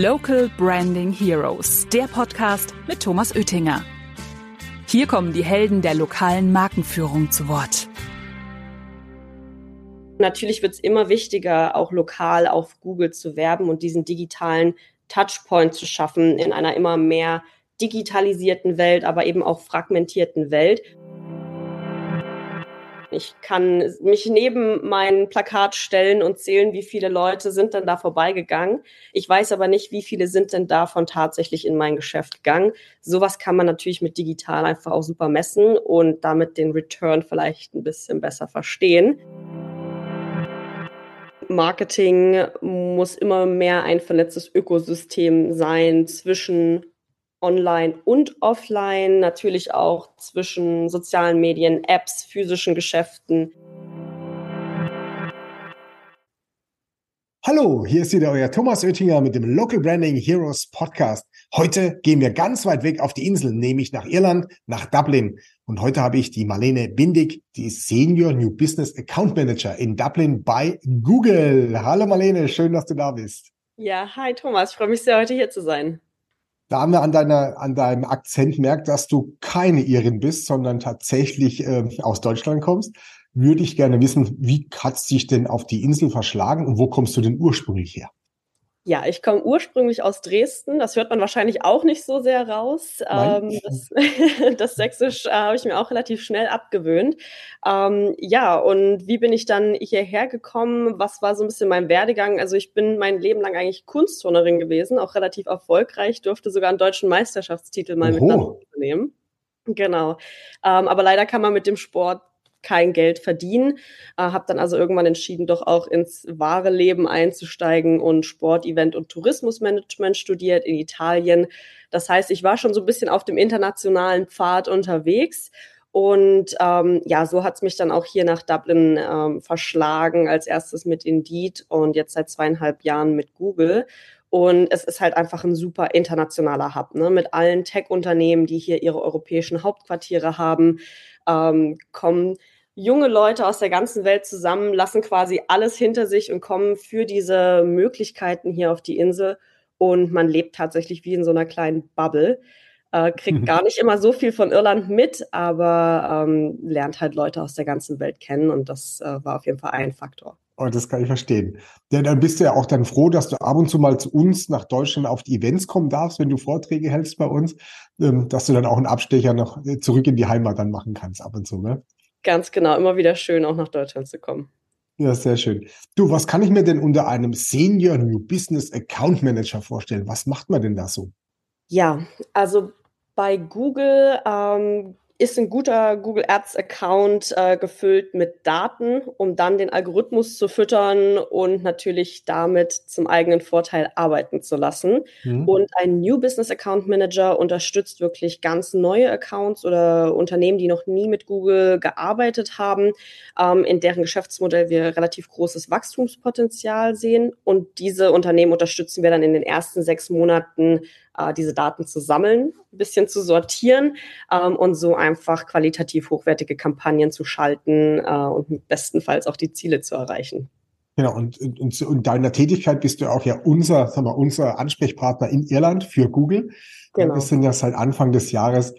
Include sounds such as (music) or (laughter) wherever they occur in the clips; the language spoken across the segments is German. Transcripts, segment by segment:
Local Branding Heroes, der Podcast mit Thomas Oettinger. Hier kommen die Helden der lokalen Markenführung zu Wort. Natürlich wird es immer wichtiger, auch lokal auf Google zu werben und diesen digitalen Touchpoint zu schaffen in einer immer mehr digitalisierten Welt, aber eben auch fragmentierten Welt. Ich kann mich neben mein Plakat stellen und zählen, wie viele Leute sind denn da vorbeigegangen. Ich weiß aber nicht, wie viele sind denn davon tatsächlich in mein Geschäft gegangen. Sowas kann man natürlich mit digital einfach auch super messen und damit den Return vielleicht ein bisschen besser verstehen. Marketing muss immer mehr ein vernetztes Ökosystem sein zwischen online und offline, natürlich auch zwischen sozialen Medien, Apps, physischen Geschäften. Hallo, hier ist wieder euer Thomas Oettinger mit dem Local Branding Heroes Podcast. Heute gehen wir ganz weit weg auf die Insel, nämlich nach Irland, nach Dublin. Und heute habe ich die Marlene Bindig, die ist Senior New Business Account Manager in Dublin bei Google. Hallo Marlene, schön, dass du da bist. Ja, hi Thomas, ich freue mich sehr, heute hier zu sein. Da haben wir an, deiner, an deinem Akzent merkt, dass du keine Irin bist, sondern tatsächlich äh, aus Deutschland kommst würde ich gerne wissen, wie hat sich denn auf die Insel verschlagen und wo kommst du denn ursprünglich her? Ja, ich komme ursprünglich aus Dresden. Das hört man wahrscheinlich auch nicht so sehr raus. Ähm, das, (laughs) das, Sächsisch äh, habe ich mir auch relativ schnell abgewöhnt. Ähm, ja, und wie bin ich dann hierher gekommen? Was war so ein bisschen mein Werdegang? Also ich bin mein Leben lang eigentlich Kunstturnerin gewesen, auch relativ erfolgreich, durfte sogar einen deutschen Meisterschaftstitel mal Oho. mit nehmen. Genau. Ähm, aber leider kann man mit dem Sport kein Geld verdienen. Äh, habe dann also irgendwann entschieden, doch auch ins wahre Leben einzusteigen und Sport, Event und Tourismusmanagement studiert in Italien. Das heißt, ich war schon so ein bisschen auf dem internationalen Pfad unterwegs. Und ähm, ja, so hat's mich dann auch hier nach Dublin ähm, verschlagen, als erstes mit Indeed und jetzt seit zweieinhalb Jahren mit Google. Und es ist halt einfach ein super internationaler Hub, ne? mit allen Tech-Unternehmen, die hier ihre europäischen Hauptquartiere haben, ähm, kommen junge Leute aus der ganzen Welt zusammen, lassen quasi alles hinter sich und kommen für diese Möglichkeiten hier auf die Insel. Und man lebt tatsächlich wie in so einer kleinen Bubble. Äh, kriegt (laughs) gar nicht immer so viel von Irland mit, aber ähm, lernt halt Leute aus der ganzen Welt kennen und das äh, war auf jeden Fall ein Faktor. Oh, das kann ich verstehen. Ja, dann bist du ja auch dann froh, dass du ab und zu mal zu uns nach Deutschland auf die Events kommen darfst, wenn du Vorträge hältst bei uns, ähm, dass du dann auch einen Abstecher noch äh, zurück in die Heimat dann machen kannst ab und zu, ne? Ganz genau, immer wieder schön, auch nach Deutschland zu kommen. Ja, sehr schön. Du, was kann ich mir denn unter einem Senior New Business Account Manager vorstellen? Was macht man denn da so? Ja, also bei Google ähm, ist ein guter Google Ads Account äh, gefüllt mit Daten, um dann den Algorithmus zu füttern und natürlich damit zum eigenen Vorteil arbeiten zu lassen. Mhm. Und ein New Business Account Manager unterstützt wirklich ganz neue Accounts oder Unternehmen, die noch nie mit Google gearbeitet haben, ähm, in deren Geschäftsmodell wir relativ großes Wachstumspotenzial sehen. Und diese Unternehmen unterstützen wir dann in den ersten sechs Monaten diese Daten zu sammeln, ein bisschen zu sortieren ähm, und so einfach qualitativ hochwertige Kampagnen zu schalten äh, und bestenfalls auch die Ziele zu erreichen. Genau, und, und, und deiner Tätigkeit bist du auch ja unser, sagen wir, unser Ansprechpartner in Irland für Google. Genau. Wir sind ja seit Anfang des Jahres,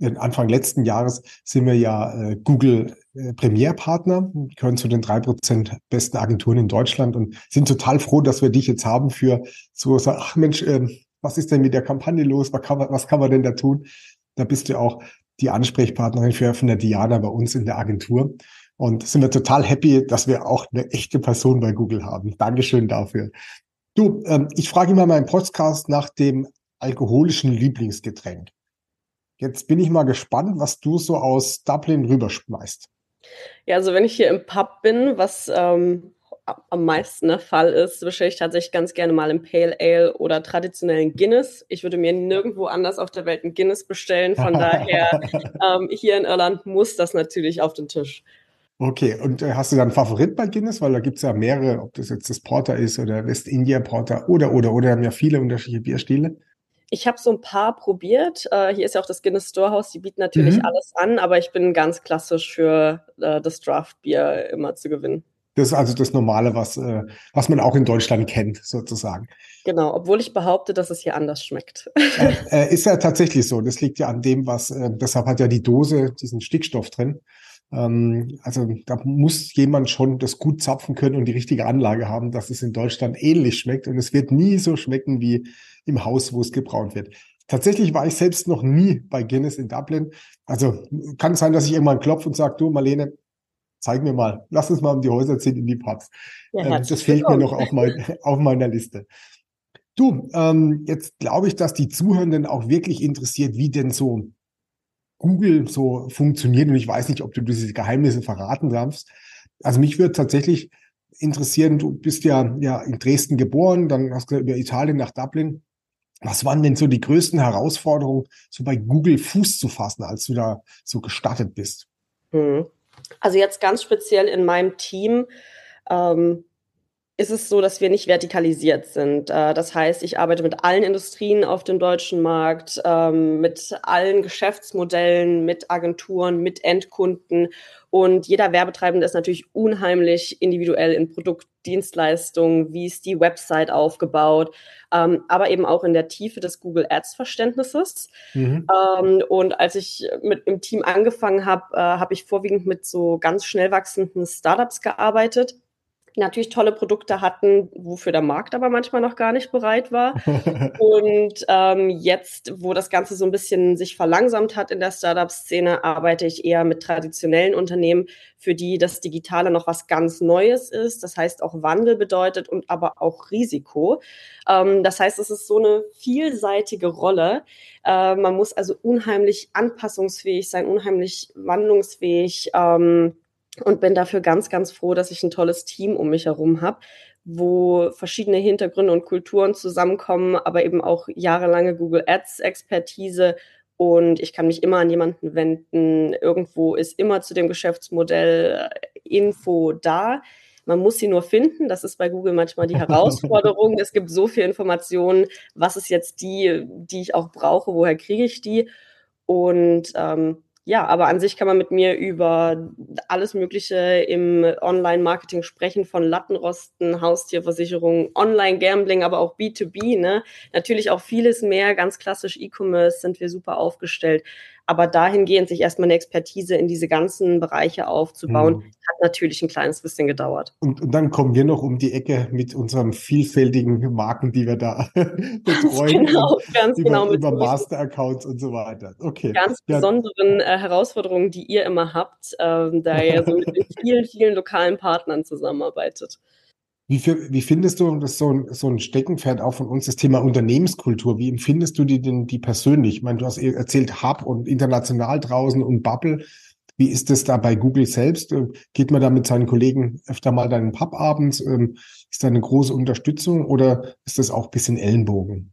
Anfang letzten Jahres sind wir ja äh, Google äh, Premierpartner, gehören zu den drei Prozent besten Agenturen in Deutschland und sind total froh, dass wir dich jetzt haben für so, so ach Mensch, äh, was ist denn mit der Kampagne los? Was kann man, was kann man denn da tun? Da bist du auch die Ansprechpartnerin für von der Diana bei uns in der Agentur. Und sind wir total happy, dass wir auch eine echte Person bei Google haben. Dankeschön dafür. Du, ähm, ich frage immer meinen Podcast nach dem alkoholischen Lieblingsgetränk. Jetzt bin ich mal gespannt, was du so aus Dublin rüberschmeißt. Ja, also wenn ich hier im Pub bin, was ähm, am meisten der Fall ist, bestelle ich tatsächlich ganz gerne mal im Pale Ale oder traditionellen Guinness. Ich würde mir nirgendwo anders auf der Welt ein Guinness bestellen. Von daher, (laughs) ähm, hier in Irland muss das natürlich auf den Tisch. Okay, und äh, hast du dann einen Favorit bei Guinness? Weil da gibt es ja mehrere, ob das jetzt das Porter ist oder West India Porter oder, oder, oder, haben ja viele unterschiedliche Bierstile. Ich habe so ein paar probiert. Äh, hier ist ja auch das Guinness Storehouse, die bieten natürlich mhm. alles an, aber ich bin ganz klassisch für äh, das Draft Bier immer zu gewinnen. Das ist also das Normale, was, äh, was man auch in Deutschland kennt, sozusagen. Genau, obwohl ich behaupte, dass es hier anders schmeckt. Äh, (laughs) äh, ist ja tatsächlich so. Das liegt ja an dem, was, äh, deshalb hat ja die Dose diesen Stickstoff drin. Ähm, also da muss jemand schon das gut zapfen können und die richtige Anlage haben, dass es in Deutschland ähnlich schmeckt. Und es wird nie so schmecken wie im Haus, wo es gebraut wird. Tatsächlich war ich selbst noch nie bei Guinness in Dublin. Also kann sein, dass ich irgendwann klopfe und sage, du Marlene, zeig mir mal, lass uns mal um die Häuser ziehen in die Pubs. Ja, ähm, das fehlt mir noch auf, mein, (laughs) auf meiner Liste. Du, ähm, jetzt glaube ich, dass die Zuhörenden auch wirklich interessiert, wie denn so Google so funktioniert. Und ich weiß nicht, ob du diese Geheimnisse verraten darfst. Also mich würde tatsächlich interessieren, du bist ja, ja in Dresden geboren, dann hast du über Italien nach Dublin. Was waren denn so die größten Herausforderungen, so bei Google Fuß zu fassen, als du da so gestartet bist? Mhm. Also jetzt ganz speziell in meinem Team ähm, ist es so, dass wir nicht vertikalisiert sind. Äh, das heißt, ich arbeite mit allen Industrien auf dem deutschen Markt, ähm, mit allen Geschäftsmodellen, mit Agenturen, mit Endkunden. Und jeder Werbetreibende ist natürlich unheimlich individuell in Produktdienstleistungen, wie ist die Website aufgebaut, ähm, aber eben auch in der Tiefe des Google Ads-Verständnisses. Mhm. Ähm, und als ich mit im Team angefangen habe, äh, habe ich vorwiegend mit so ganz schnell wachsenden Startups gearbeitet natürlich tolle Produkte hatten, wofür der Markt aber manchmal noch gar nicht bereit war. (laughs) und ähm, jetzt, wo das Ganze so ein bisschen sich verlangsamt hat in der Startup-Szene, arbeite ich eher mit traditionellen Unternehmen, für die das Digitale noch was ganz Neues ist. Das heißt auch Wandel bedeutet und aber auch Risiko. Ähm, das heißt, es ist so eine vielseitige Rolle. Äh, man muss also unheimlich anpassungsfähig sein, unheimlich wandlungsfähig. Ähm, und bin dafür ganz, ganz froh, dass ich ein tolles Team um mich herum habe, wo verschiedene Hintergründe und Kulturen zusammenkommen, aber eben auch jahrelange Google Ads Expertise und ich kann mich immer an jemanden wenden. Irgendwo ist immer zu dem Geschäftsmodell äh, Info da. Man muss sie nur finden. Das ist bei Google manchmal die (laughs) Herausforderung. es gibt so viel Informationen. Was ist jetzt die, die ich auch brauche? Woher kriege ich die? Und ähm, ja, aber an sich kann man mit mir über alles Mögliche im Online-Marketing sprechen, von Lattenrosten, Haustierversicherung, Online-Gambling, aber auch B2B. Ne? Natürlich auch vieles mehr, ganz klassisch E-Commerce sind wir super aufgestellt. Aber dahingehend sich erstmal eine Expertise in diese ganzen Bereiche aufzubauen, mhm. hat natürlich ein kleines bisschen gedauert. Und, und, dann kommen wir noch um die Ecke mit unseren vielfältigen Marken, die wir da (laughs) betreuen. Genau, ganz über, genau. Über Master-Accounts und so weiter. Okay. Ganz ja. besonderen äh, Herausforderungen, die ihr immer habt, äh, da ihr so mit (laughs) vielen, vielen lokalen Partnern zusammenarbeitet. Wie, für, wie findest du, das ist so ein, so ein Steckenpferd auch von uns, das Thema Unternehmenskultur, wie empfindest du die denn die persönlich? Ich meine, du hast erzählt Hub und international draußen und Bubble. Wie ist das da bei Google selbst? Geht man da mit seinen Kollegen öfter mal dann in Pub abends? Ähm, ist da eine große Unterstützung oder ist das auch ein bisschen Ellenbogen?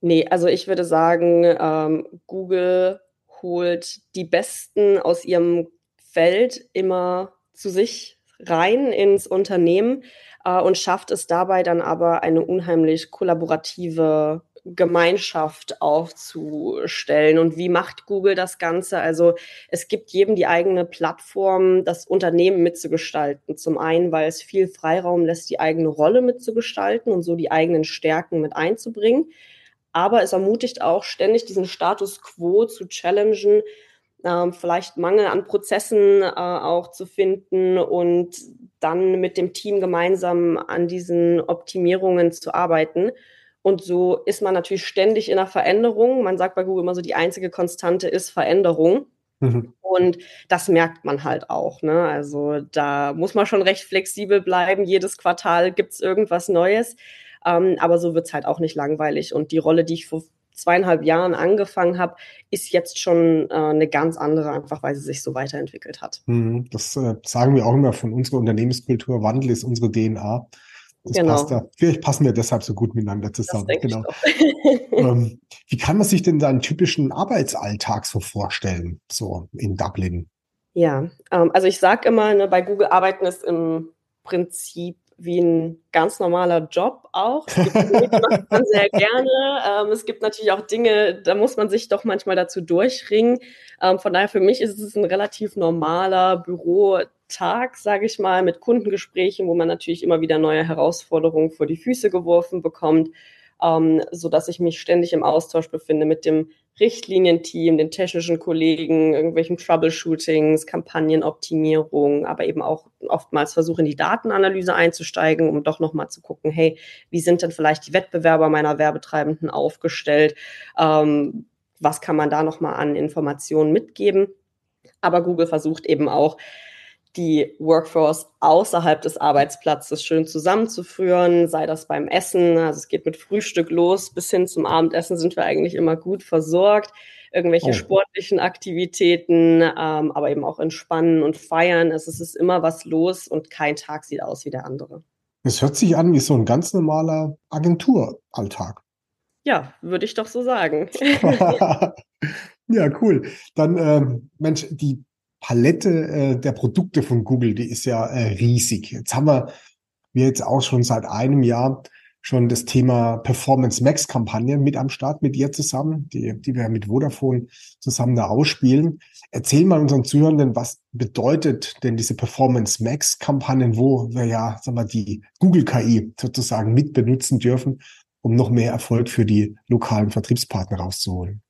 Nee, also ich würde sagen, ähm, Google holt die Besten aus ihrem Feld immer zu sich rein ins Unternehmen äh, und schafft es dabei dann aber eine unheimlich kollaborative Gemeinschaft aufzustellen. Und wie macht Google das Ganze? Also es gibt jedem die eigene Plattform, das Unternehmen mitzugestalten. Zum einen, weil es viel Freiraum lässt, die eigene Rolle mitzugestalten und so die eigenen Stärken mit einzubringen. Aber es ermutigt auch ständig diesen Status quo zu challengen, ähm, vielleicht Mangel an Prozessen äh, auch zu finden und dann mit dem Team gemeinsam an diesen Optimierungen zu arbeiten. Und so ist man natürlich ständig in einer Veränderung. Man sagt bei Google immer so, die einzige Konstante ist Veränderung. Mhm. Und das merkt man halt auch. Ne? Also da muss man schon recht flexibel bleiben. Jedes Quartal gibt es irgendwas Neues. Ähm, aber so wird es halt auch nicht langweilig. Und die Rolle, die ich vor zweieinhalb Jahren angefangen habe, ist jetzt schon äh, eine ganz andere, einfach weil sie sich so weiterentwickelt hat. Mhm, das äh, sagen wir auch immer von unserer Unternehmenskultur. Wandel ist unsere DNA. Das genau. passt da. Vielleicht passen wir deshalb so gut miteinander zusammen. Genau. (laughs) (laughs) ähm, wie kann man sich denn deinen typischen Arbeitsalltag so vorstellen, so in Dublin? Ja, ähm, also ich sage immer, ne, bei Google arbeiten ist im Prinzip wie ein ganz normaler Job auch. Es gibt macht man sehr gerne. Ähm, es gibt natürlich auch Dinge, da muss man sich doch manchmal dazu durchringen. Ähm, von daher für mich ist es ein relativ normaler Büro, Tag, sage ich mal, mit Kundengesprächen, wo man natürlich immer wieder neue Herausforderungen vor die Füße geworfen bekommt, ähm, so ich mich ständig im Austausch befinde mit dem Richtlinienteam, den technischen Kollegen, irgendwelchen Troubleshootings, Kampagnenoptimierung, aber eben auch oftmals versuche in die Datenanalyse einzusteigen, um doch nochmal zu gucken, hey, wie sind denn vielleicht die Wettbewerber meiner Werbetreibenden aufgestellt? Ähm, was kann man da nochmal an Informationen mitgeben? Aber Google versucht eben auch, die Workforce außerhalb des Arbeitsplatzes schön zusammenzuführen, sei das beim Essen, also es geht mit Frühstück los, bis hin zum Abendessen sind wir eigentlich immer gut versorgt, irgendwelche oh. sportlichen Aktivitäten, ähm, aber eben auch entspannen und feiern. Also es ist immer was los und kein Tag sieht aus wie der andere. Es hört sich an wie so ein ganz normaler Agenturalltag. Ja, würde ich doch so sagen. (laughs) (laughs) ja, cool. Dann, ähm, Mensch, die Palette äh, der Produkte von Google, die ist ja äh, riesig. Jetzt haben wir, wir jetzt auch schon seit einem Jahr schon das Thema Performance Max Kampagne mit am Start mit dir zusammen, die, die wir mit Vodafone zusammen da ausspielen. Erzähl mal unseren Zuhörenden, was bedeutet denn diese Performance Max Kampagnen, wo wir ja, sagen wir, die Google KI sozusagen mit benutzen dürfen, um noch mehr Erfolg für die lokalen Vertriebspartner rauszuholen.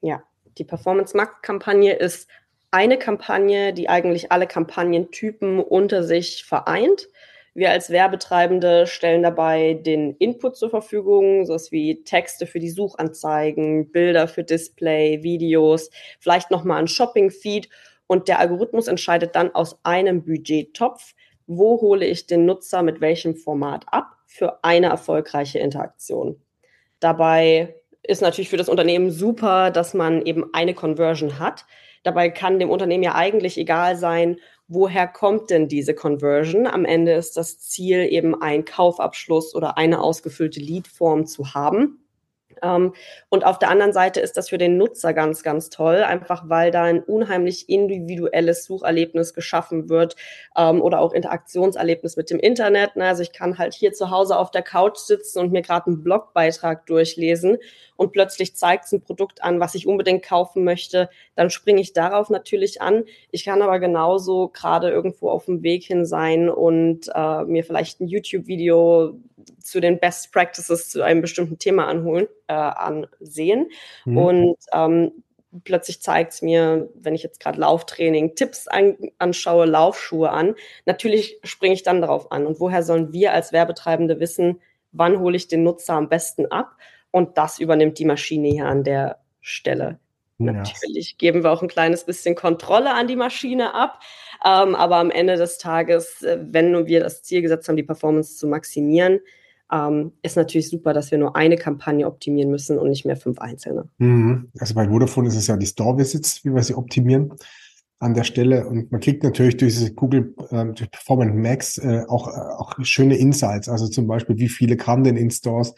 Ja, die Performance Max Kampagne ist eine Kampagne, die eigentlich alle Kampagnentypen unter sich vereint. Wir als Werbetreibende stellen dabei den Input zur Verfügung, sowas wie Texte für die Suchanzeigen, Bilder für Display, Videos, vielleicht nochmal ein Shopping-Feed und der Algorithmus entscheidet dann aus einem Budgettopf, wo hole ich den Nutzer mit welchem Format ab für eine erfolgreiche Interaktion. Dabei ist natürlich für das Unternehmen super, dass man eben eine Conversion hat. Dabei kann dem Unternehmen ja eigentlich egal sein, woher kommt denn diese Conversion? Am Ende ist das Ziel eben ein Kaufabschluss oder eine ausgefüllte Leadform zu haben. Ähm, und auf der anderen Seite ist das für den Nutzer ganz, ganz toll, einfach weil da ein unheimlich individuelles Sucherlebnis geschaffen wird ähm, oder auch Interaktionserlebnis mit dem Internet. Ne? Also ich kann halt hier zu Hause auf der Couch sitzen und mir gerade einen Blogbeitrag durchlesen und plötzlich zeigt es ein Produkt an, was ich unbedingt kaufen möchte. Dann springe ich darauf natürlich an. Ich kann aber genauso gerade irgendwo auf dem Weg hin sein und äh, mir vielleicht ein YouTube-Video zu den Best Practices zu einem bestimmten Thema anholen, äh, ansehen. Mhm. Und ähm, plötzlich zeigt es mir, wenn ich jetzt gerade Lauftraining, Tipps an, anschaue, Laufschuhe an, natürlich springe ich dann darauf an. Und woher sollen wir als Werbetreibende wissen, wann hole ich den Nutzer am besten ab? Und das übernimmt die Maschine hier an der Stelle. Ja. Natürlich geben wir auch ein kleines bisschen Kontrolle an die Maschine ab. Ähm, aber am Ende des Tages, äh, wenn wir das Ziel gesetzt haben, die Performance zu maximieren, ähm, ist natürlich super, dass wir nur eine Kampagne optimieren müssen und nicht mehr fünf einzelne. Mhm. Also bei Vodafone ist es ja die Store-Visits, wie wir sie optimieren an der Stelle. Und man kriegt natürlich durch diese Google äh, durch Performance Max äh, auch, äh, auch schöne Insights. Also zum Beispiel, wie viele kamen denn in Stores?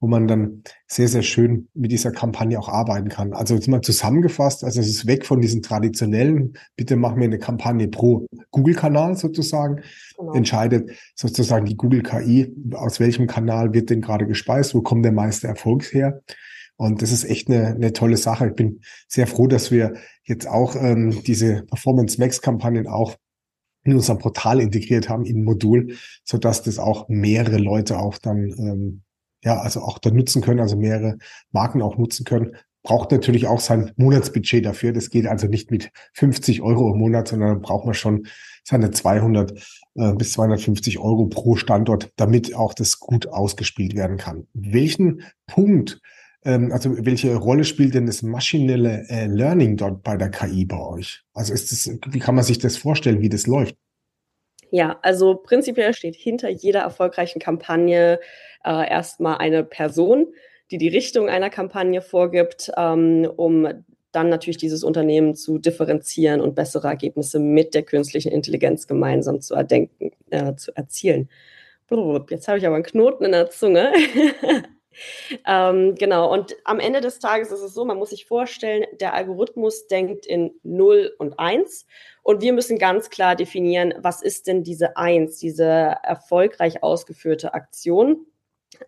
Wo man dann sehr, sehr schön mit dieser Kampagne auch arbeiten kann. Also jetzt mal zusammengefasst, also es ist weg von diesen traditionellen, bitte mach mir eine Kampagne pro Google-Kanal sozusagen, genau. entscheidet sozusagen die Google KI, aus welchem Kanal wird denn gerade gespeist, wo kommt der meiste Erfolg her. Und das ist echt eine, eine tolle Sache. Ich bin sehr froh, dass wir jetzt auch ähm, diese Performance Max Kampagnen auch in unserem Portal integriert haben, in Modul, so dass das auch mehrere Leute auch dann ähm, ja, also auch da nutzen können, also mehrere Marken auch nutzen können, braucht natürlich auch sein Monatsbudget dafür. Das geht also nicht mit 50 Euro im Monat, sondern braucht man schon seine 200 äh, bis 250 Euro pro Standort, damit auch das gut ausgespielt werden kann. Welchen Punkt, ähm, also welche Rolle spielt denn das maschinelle äh, Learning dort bei der KI bei euch? Also ist das, wie kann man sich das vorstellen, wie das läuft? Ja, also prinzipiell steht hinter jeder erfolgreichen Kampagne äh, erstmal eine Person, die die Richtung einer Kampagne vorgibt, ähm, um dann natürlich dieses Unternehmen zu differenzieren und bessere Ergebnisse mit der künstlichen Intelligenz gemeinsam zu erdenken, äh, zu erzielen. Jetzt habe ich aber einen Knoten in der Zunge. (laughs) ähm, genau, und am Ende des Tages ist es so, man muss sich vorstellen, der Algorithmus denkt in 0 und 1 und wir müssen ganz klar definieren, was ist denn diese 1, diese erfolgreich ausgeführte Aktion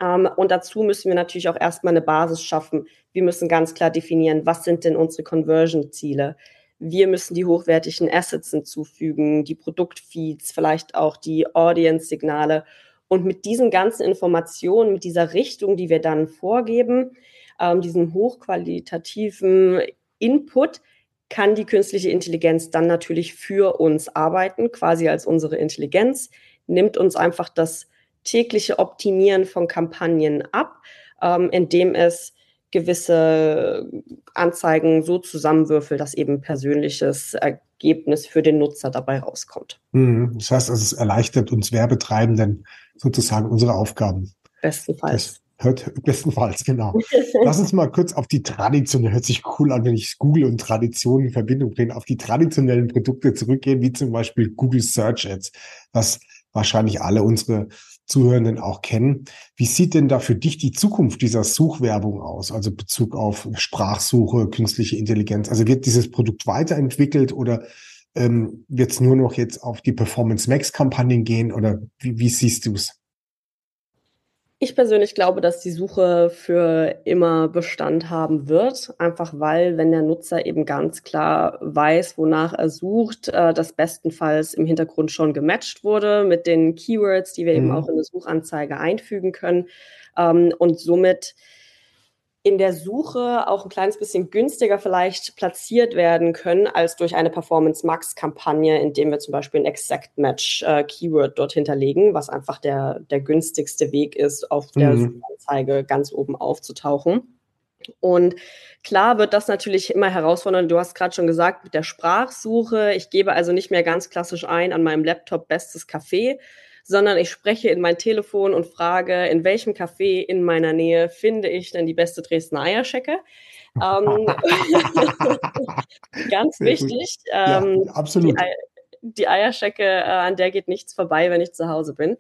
ähm, und dazu müssen wir natürlich auch erstmal eine Basis schaffen. Wir müssen ganz klar definieren, was sind denn unsere Conversion-Ziele? Wir müssen die hochwertigen Assets hinzufügen, die Produktfeeds, vielleicht auch die Audience-Signale. Und mit diesen ganzen Informationen, mit dieser Richtung, die wir dann vorgeben, ähm, diesem hochqualitativen Input, kann die künstliche Intelligenz dann natürlich für uns arbeiten, quasi als unsere Intelligenz, nimmt uns einfach das tägliche Optimieren von Kampagnen ab, ähm, indem es gewisse Anzeigen so zusammenwürfelt, dass eben persönliches Ergebnis für den Nutzer dabei rauskommt. Mhm. Das heißt, also es erleichtert uns Werbetreibenden sozusagen unsere Aufgaben. Bestenfalls. Hört (laughs) bestenfalls, genau. (laughs) Lass uns mal kurz auf die traditionellen, hört sich cool an, wenn ich Google und Tradition in Verbindung bringe, auf die traditionellen Produkte zurückgehen, wie zum Beispiel Google Search Ads, was wahrscheinlich alle unsere Zuhörenden auch kennen. Wie sieht denn da für dich die Zukunft dieser Suchwerbung aus? Also Bezug auf Sprachsuche, künstliche Intelligenz. Also wird dieses Produkt weiterentwickelt oder ähm, wird es nur noch jetzt auf die Performance Max Kampagnen gehen oder wie, wie siehst du es? Ich persönlich glaube, dass die Suche für immer Bestand haben wird, einfach weil, wenn der Nutzer eben ganz klar weiß, wonach er sucht, äh, das bestenfalls im Hintergrund schon gematcht wurde mit den Keywords, die wir mhm. eben auch in eine Suchanzeige einfügen können. Ähm, und somit in der Suche auch ein kleines bisschen günstiger vielleicht platziert werden können als durch eine Performance Max Kampagne, indem wir zum Beispiel ein Exact Match äh, Keyword dort hinterlegen, was einfach der, der günstigste Weg ist, auf der mhm. Suchanzeige ganz oben aufzutauchen. Und klar wird das natürlich immer herausfordern. Du hast gerade schon gesagt, mit der Sprachsuche. Ich gebe also nicht mehr ganz klassisch ein an meinem Laptop bestes Café, sondern ich spreche in mein Telefon und frage, in welchem Café in meiner Nähe finde ich denn die beste Dresdner Eierschecke? Ähm, (laughs) (laughs) ganz wichtig. Ähm, ja, absolut. Die, die Eierschecke, äh, an der geht nichts vorbei, wenn ich zu Hause bin.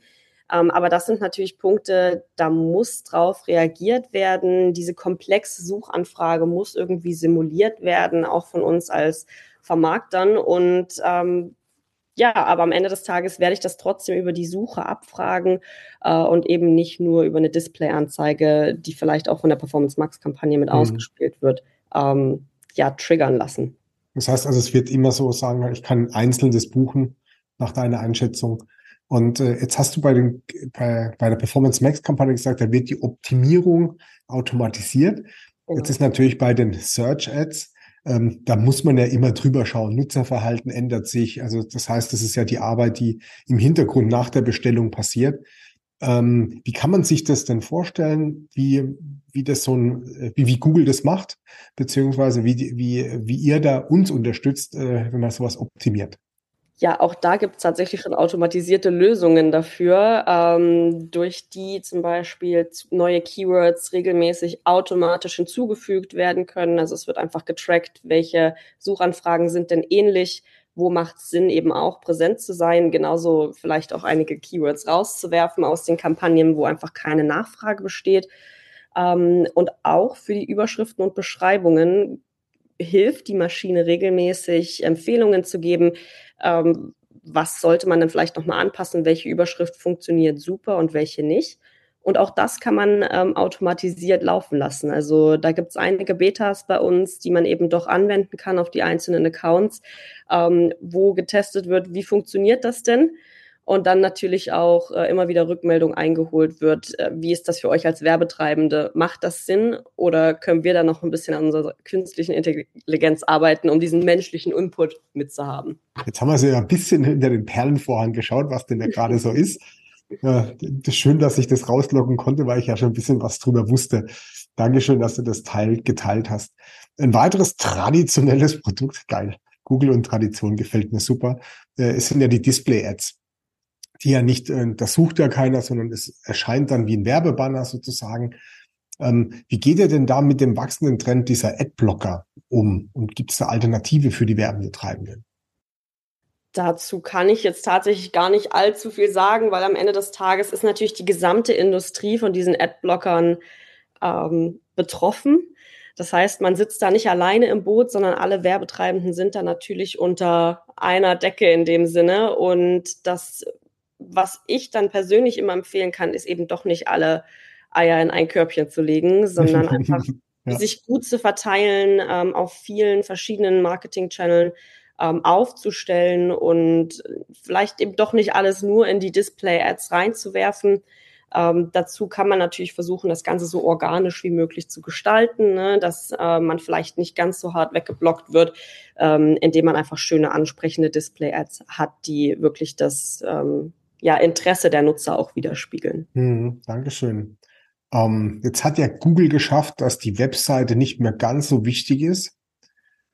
Ähm, aber das sind natürlich Punkte, da muss drauf reagiert werden. Diese komplexe Suchanfrage muss irgendwie simuliert werden, auch von uns als Vermarktern. Und ähm, ja, aber am Ende des Tages werde ich das trotzdem über die Suche abfragen äh, und eben nicht nur über eine Display-Anzeige, die vielleicht auch von der Performance Max-Kampagne mit mhm. ausgespielt wird, ähm, ja, triggern lassen. Das heißt also, es wird immer so sagen, ich kann einzelnes buchen nach deiner Einschätzung. Und äh, jetzt hast du bei, den, bei, bei der Performance Max-Kampagne gesagt, da wird die Optimierung automatisiert. Genau. Jetzt ist natürlich bei den Search Ads ähm, da muss man ja immer drüber schauen. Nutzerverhalten ändert sich. Also das heißt, das ist ja die Arbeit, die im Hintergrund nach der Bestellung passiert. Ähm, wie kann man sich das denn vorstellen, wie, wie das so ein, wie, wie Google das macht, beziehungsweise wie, wie, wie ihr da uns unterstützt, äh, wenn man sowas optimiert? Ja, auch da gibt es tatsächlich schon automatisierte Lösungen dafür, ähm, durch die zum Beispiel neue Keywords regelmäßig automatisch hinzugefügt werden können. Also es wird einfach getrackt, welche Suchanfragen sind denn ähnlich, wo macht es Sinn, eben auch präsent zu sein, genauso vielleicht auch einige Keywords rauszuwerfen aus den Kampagnen, wo einfach keine Nachfrage besteht. Ähm, und auch für die Überschriften und Beschreibungen hilft die Maschine regelmäßig, Empfehlungen zu geben, ähm, was sollte man dann vielleicht nochmal anpassen, welche Überschrift funktioniert super und welche nicht. Und auch das kann man ähm, automatisiert laufen lassen. Also da gibt es einige Betas bei uns, die man eben doch anwenden kann auf die einzelnen Accounts, ähm, wo getestet wird, wie funktioniert das denn? Und dann natürlich auch äh, immer wieder Rückmeldung eingeholt wird. Äh, wie ist das für euch als Werbetreibende? Macht das Sinn oder können wir da noch ein bisschen an unserer künstlichen Intelligenz arbeiten, um diesen menschlichen Input mitzuhaben? Jetzt haben wir so ja ein bisschen hinter den Perlenvorhang geschaut, was denn da gerade so ist. Ja, schön, dass ich das rauslocken konnte, weil ich ja schon ein bisschen was drüber wusste. Dankeschön, dass du das Teil geteilt hast. Ein weiteres traditionelles Produkt, geil. Google und Tradition gefällt mir super. Äh, es sind ja die Display-Ads die ja nicht, äh, das sucht ja keiner, sondern es erscheint dann wie ein Werbebanner sozusagen. Ähm, wie geht ihr denn da mit dem wachsenden Trend dieser Adblocker um? Und gibt es eine Alternative für die Werbetreibenden? Dazu kann ich jetzt tatsächlich gar nicht allzu viel sagen, weil am Ende des Tages ist natürlich die gesamte Industrie von diesen Adblockern ähm, betroffen. Das heißt, man sitzt da nicht alleine im Boot, sondern alle Werbetreibenden sind da natürlich unter einer Decke in dem Sinne. Und das was ich dann persönlich immer empfehlen kann, ist eben doch nicht alle Eier in ein Körbchen zu legen, (laughs) sondern einfach ja. sich gut zu verteilen, ähm, auf vielen verschiedenen Marketing-Channeln ähm, aufzustellen und vielleicht eben doch nicht alles nur in die Display-Ads reinzuwerfen. Ähm, dazu kann man natürlich versuchen, das Ganze so organisch wie möglich zu gestalten, ne? dass äh, man vielleicht nicht ganz so hart weggeblockt wird, ähm, indem man einfach schöne, ansprechende Display-Ads hat, die wirklich das ähm, ja, Interesse der Nutzer auch widerspiegeln. Hm, Dankeschön. Ähm, jetzt hat ja Google geschafft, dass die Webseite nicht mehr ganz so wichtig ist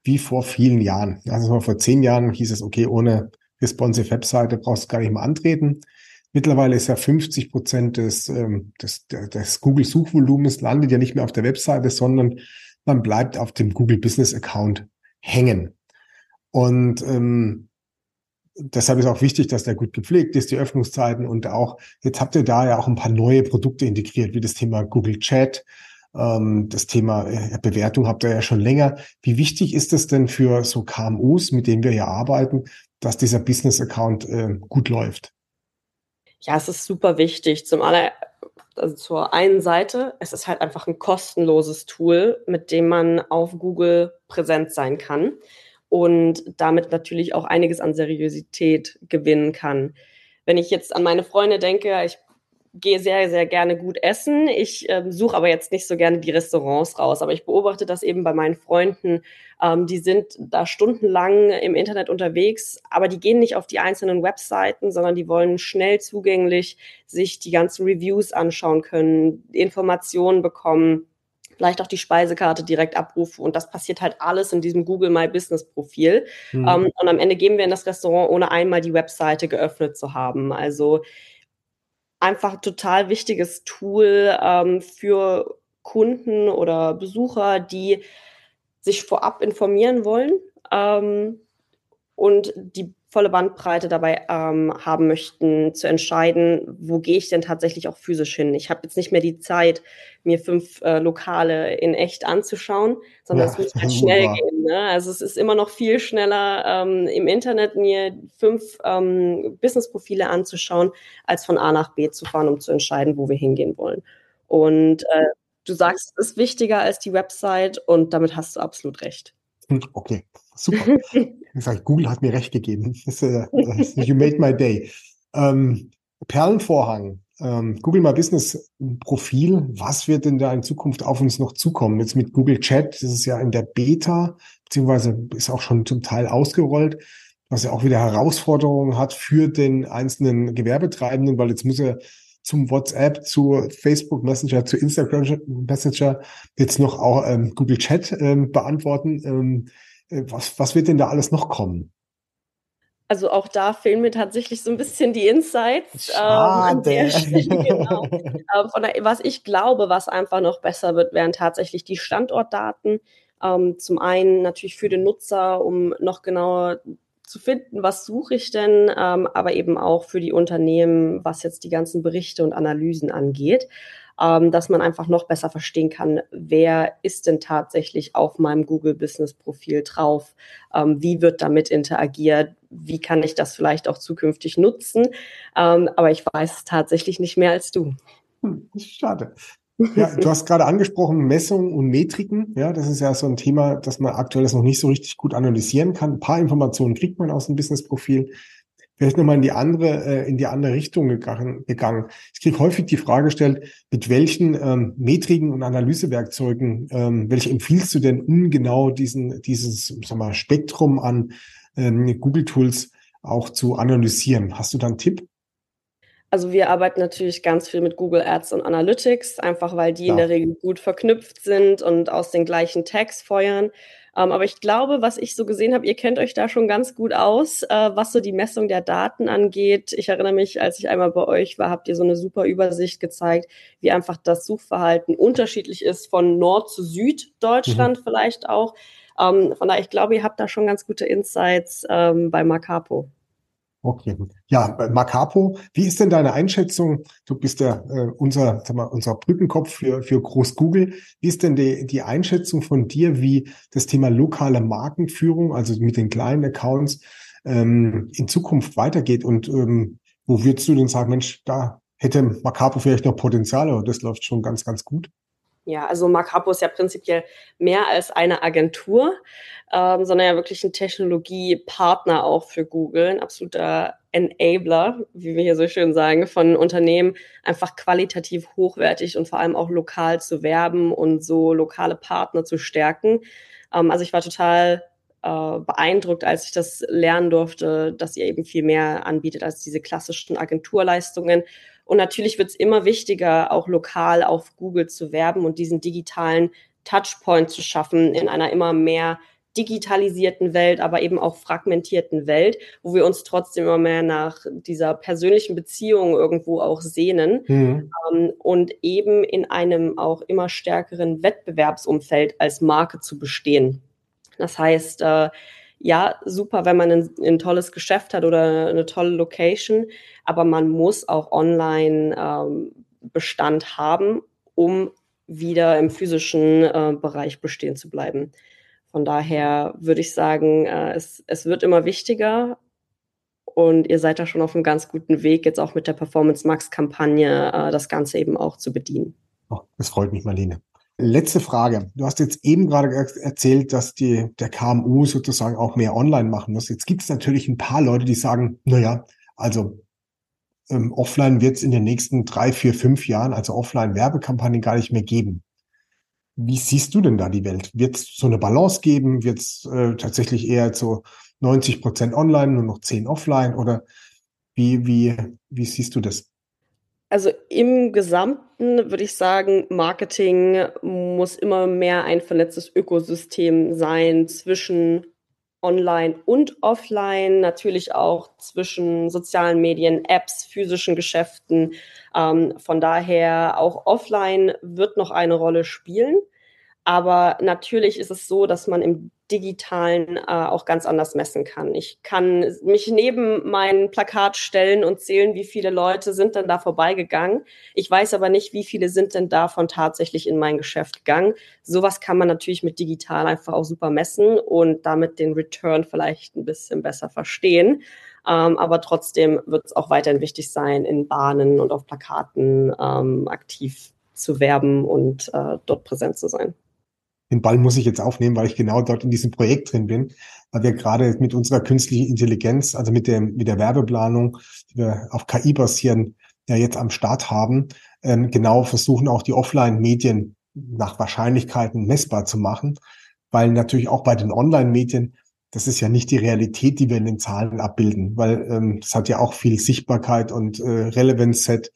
wie vor vielen Jahren. Also vor zehn Jahren hieß es, okay, ohne responsive Webseite brauchst du gar nicht mehr antreten. Mittlerweile ist ja 50 Prozent des, ähm, des, des Google-Suchvolumens landet ja nicht mehr auf der Webseite, sondern man bleibt auf dem Google Business Account hängen. Und ähm, deshalb ist auch wichtig, dass der gut gepflegt ist, die Öffnungszeiten und auch, jetzt habt ihr da ja auch ein paar neue Produkte integriert, wie das Thema Google Chat, ähm, das Thema äh, Bewertung habt ihr ja schon länger. Wie wichtig ist es denn für so KMUs, mit denen wir ja arbeiten, dass dieser Business Account äh, gut läuft? Ja, es ist super wichtig. Zum aller, also zur einen Seite, es ist halt einfach ein kostenloses Tool, mit dem man auf Google präsent sein kann und damit natürlich auch einiges an Seriosität gewinnen kann. Wenn ich jetzt an meine Freunde denke, ich gehe sehr, sehr gerne gut essen. Ich ähm, suche aber jetzt nicht so gerne die Restaurants raus. Aber ich beobachte das eben bei meinen Freunden. Ähm, die sind da stundenlang im Internet unterwegs, aber die gehen nicht auf die einzelnen Webseiten, sondern die wollen schnell zugänglich sich die ganzen Reviews anschauen können, Informationen bekommen vielleicht auch die Speisekarte direkt abrufen. Und das passiert halt alles in diesem Google My Business Profil. Mhm. Um, und am Ende gehen wir in das Restaurant, ohne einmal die Webseite geöffnet zu haben. Also einfach total wichtiges Tool ähm, für Kunden oder Besucher, die sich vorab informieren wollen ähm, und die volle Bandbreite dabei ähm, haben möchten, zu entscheiden, wo gehe ich denn tatsächlich auch physisch hin. Ich habe jetzt nicht mehr die Zeit, mir fünf äh, Lokale in echt anzuschauen, sondern ja, es muss (laughs) halt schnell gehen. Ne? Also es ist immer noch viel schneller, ähm, im Internet mir fünf ähm, Business-Profile anzuschauen, als von A nach B zu fahren, um zu entscheiden, wo wir hingehen wollen. Und äh, du sagst, es ist wichtiger als die Website und damit hast du absolut recht. Hm, okay, super. (laughs) Ich sage, Google hat mir recht gegeben. (laughs) Äh, you made my day. Ähm, Perlenvorhang. Ähm, Google My Business Profil. Was wird denn da in Zukunft auf uns noch zukommen? Jetzt mit Google Chat, das ist ja in der Beta, beziehungsweise ist auch schon zum Teil ausgerollt, was ja auch wieder Herausforderungen hat für den einzelnen Gewerbetreibenden, weil jetzt muss er zum WhatsApp, zu Facebook Messenger, zu Instagram Messenger jetzt noch auch ähm, Google Chat ähm, beantworten. Ähm, äh, was, was wird denn da alles noch kommen? Also auch da fehlen mir tatsächlich so ein bisschen die Insights. Ähm, Stelle, genau. ähm, von der, was ich glaube, was einfach noch besser wird, wären tatsächlich die Standortdaten. Ähm, zum einen natürlich für den Nutzer, um noch genauer zu finden, was suche ich denn, ähm, aber eben auch für die Unternehmen, was jetzt die ganzen Berichte und Analysen angeht, ähm, dass man einfach noch besser verstehen kann, wer ist denn tatsächlich auf meinem Google Business Profil drauf, ähm, wie wird damit interagiert, wie kann ich das vielleicht auch zukünftig nutzen, ähm, aber ich weiß es tatsächlich nicht mehr als du. Hm, schade. Ja, du hast gerade angesprochen, Messungen und Metriken. Ja, das ist ja so ein Thema, das man aktuell noch nicht so richtig gut analysieren kann. Ein paar Informationen kriegt man aus dem Business-Profil. Vielleicht nochmal in die andere, äh, in die andere Richtung gegangen. gegangen. Ich kriege häufig die Frage gestellt, mit welchen ähm, Metriken und Analysewerkzeugen, ähm, welche empfiehlst du denn, um genau diesen, dieses, sag mal, Spektrum an ähm, Google-Tools auch zu analysieren? Hast du da einen Tipp? Also wir arbeiten natürlich ganz viel mit Google Ads und Analytics, einfach weil die ja. in der Regel gut verknüpft sind und aus den gleichen Tags feuern. Ähm, aber ich glaube, was ich so gesehen habe, ihr kennt euch da schon ganz gut aus, äh, was so die Messung der Daten angeht. Ich erinnere mich, als ich einmal bei euch war, habt ihr so eine super Übersicht gezeigt, wie einfach das Suchverhalten unterschiedlich ist von Nord zu Süd Deutschland mhm. vielleicht auch. Ähm, von daher, ich glaube, ihr habt da schon ganz gute Insights ähm, bei Macapo. Okay, ja, Macapo, wie ist denn deine Einschätzung? Du bist ja äh, unser, sag mal, unser Brückenkopf für, für Groß Google. Wie ist denn die, die Einschätzung von dir, wie das Thema lokale Markenführung, also mit den kleinen Accounts, ähm, in Zukunft weitergeht? Und ähm, wo würdest du denn sagen, Mensch, da hätte Macapo vielleicht noch Potenzial, aber das läuft schon ganz, ganz gut? Ja, also Marcapo ist ja prinzipiell mehr als eine Agentur, ähm, sondern ja wirklich ein Technologiepartner auch für Google, ein absoluter Enabler, wie wir hier so schön sagen, von Unternehmen einfach qualitativ hochwertig und vor allem auch lokal zu werben und so lokale Partner zu stärken. Ähm, also ich war total äh, beeindruckt, als ich das lernen durfte, dass ihr eben viel mehr anbietet als diese klassischen Agenturleistungen und natürlich wird es immer wichtiger, auch lokal auf Google zu werben und diesen digitalen Touchpoint zu schaffen in einer immer mehr digitalisierten Welt, aber eben auch fragmentierten Welt, wo wir uns trotzdem immer mehr nach dieser persönlichen Beziehung irgendwo auch sehnen mhm. ähm, und eben in einem auch immer stärkeren Wettbewerbsumfeld als Marke zu bestehen. Das heißt, äh, ja, super, wenn man ein, ein, tolles Geschäft hat oder eine tolle Location, aber man muss auch online ähm, Bestand haben, um wieder im physischen äh, Bereich bestehen zu bleiben. Von daher würde ich sagen, äh, es, es wird immer wichtiger und ihr seid da schon auf einem ganz guten Weg, jetzt auch mit der Performance Max Kampagne äh, das Ganze eben auch zu bedienen. Oh, das freut mich, Marlene. Letzte Frage. Du hast jetzt eben gerade erzählt, dass die, der KMU sozusagen auch mehr online machen muss. Jetzt gibt es natürlich ein paar Leute, die sagen, naja, also ähm, offline wird es in den nächsten drei, vier, fünf Jahren, also offline Werbekampagnen gar nicht mehr geben. Wie siehst du denn da die Welt? Wird es so eine Balance geben? Wird es äh, tatsächlich eher so 90 Prozent online, nur noch 10 offline? Oder wie, wie, wie siehst du das? Also im Gesamten würde ich sagen, Marketing muss immer mehr ein vernetztes Ökosystem sein zwischen Online und Offline, natürlich auch zwischen sozialen Medien, Apps, physischen Geschäften. Ähm, von daher auch Offline wird noch eine Rolle spielen. Aber natürlich ist es so, dass man im digitalen äh, auch ganz anders messen kann. Ich kann mich neben mein Plakat stellen und zählen, wie viele Leute sind denn da vorbeigegangen. Ich weiß aber nicht, wie viele sind denn davon tatsächlich in mein Geschäft gegangen. Sowas kann man natürlich mit digital einfach auch super messen und damit den Return vielleicht ein bisschen besser verstehen. Ähm, aber trotzdem wird es auch weiterhin wichtig sein, in Bahnen und auf Plakaten ähm, aktiv zu werben und äh, dort präsent zu sein den Ball muss ich jetzt aufnehmen, weil ich genau dort in diesem Projekt drin bin, weil wir gerade mit unserer künstlichen Intelligenz, also mit der, mit der Werbeplanung, die wir auf KI basieren, ja jetzt am Start haben, ähm, genau versuchen auch die Offline-Medien nach Wahrscheinlichkeiten messbar zu machen, weil natürlich auch bei den Online-Medien das ist ja nicht die Realität, die wir in den Zahlen abbilden, weil ähm, das hat ja auch viel Sichtbarkeit und äh, Relevance-Set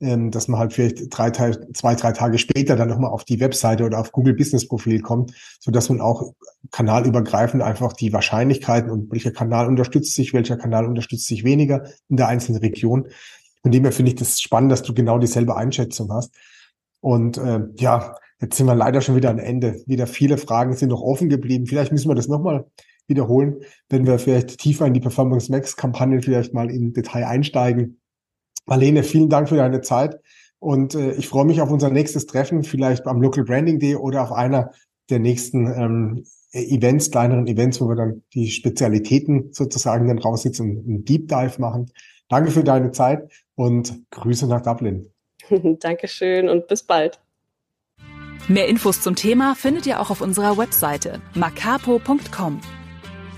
ähm, dass man halt vielleicht drei, zwei, drei Tage später dann nochmal auf die Webseite oder auf Google Business Profil kommt, so dass man auch kanalübergreifend einfach die Wahrscheinlichkeiten und welcher Kanal unterstützt sich, welcher Kanal unterstützt sich weniger in der einzelnen Region. Von dem her finde ich das spannend, dass du genau dieselbe Einschätzung hast. Und äh, ja, jetzt sind wir leider schon wieder am Ende. Wieder viele Fragen sind noch offen geblieben. Vielleicht müssen wir das nochmal wiederholen, wenn wir vielleicht tiefer in die Performance Max Kampagnen vielleicht mal im Detail einsteigen. Marlene, vielen Dank für deine Zeit und äh, ich freue mich auf unser nächstes Treffen, vielleicht am Local Branding Day oder auf einer der nächsten ähm, Events, kleineren Events, wo wir dann die Spezialitäten sozusagen dann raussitzen und einen Deep Dive machen. Danke für deine Zeit und Grüße nach Dublin. (laughs) Dankeschön und bis bald. Mehr Infos zum Thema findet ihr auch auf unserer Webseite macapo.com.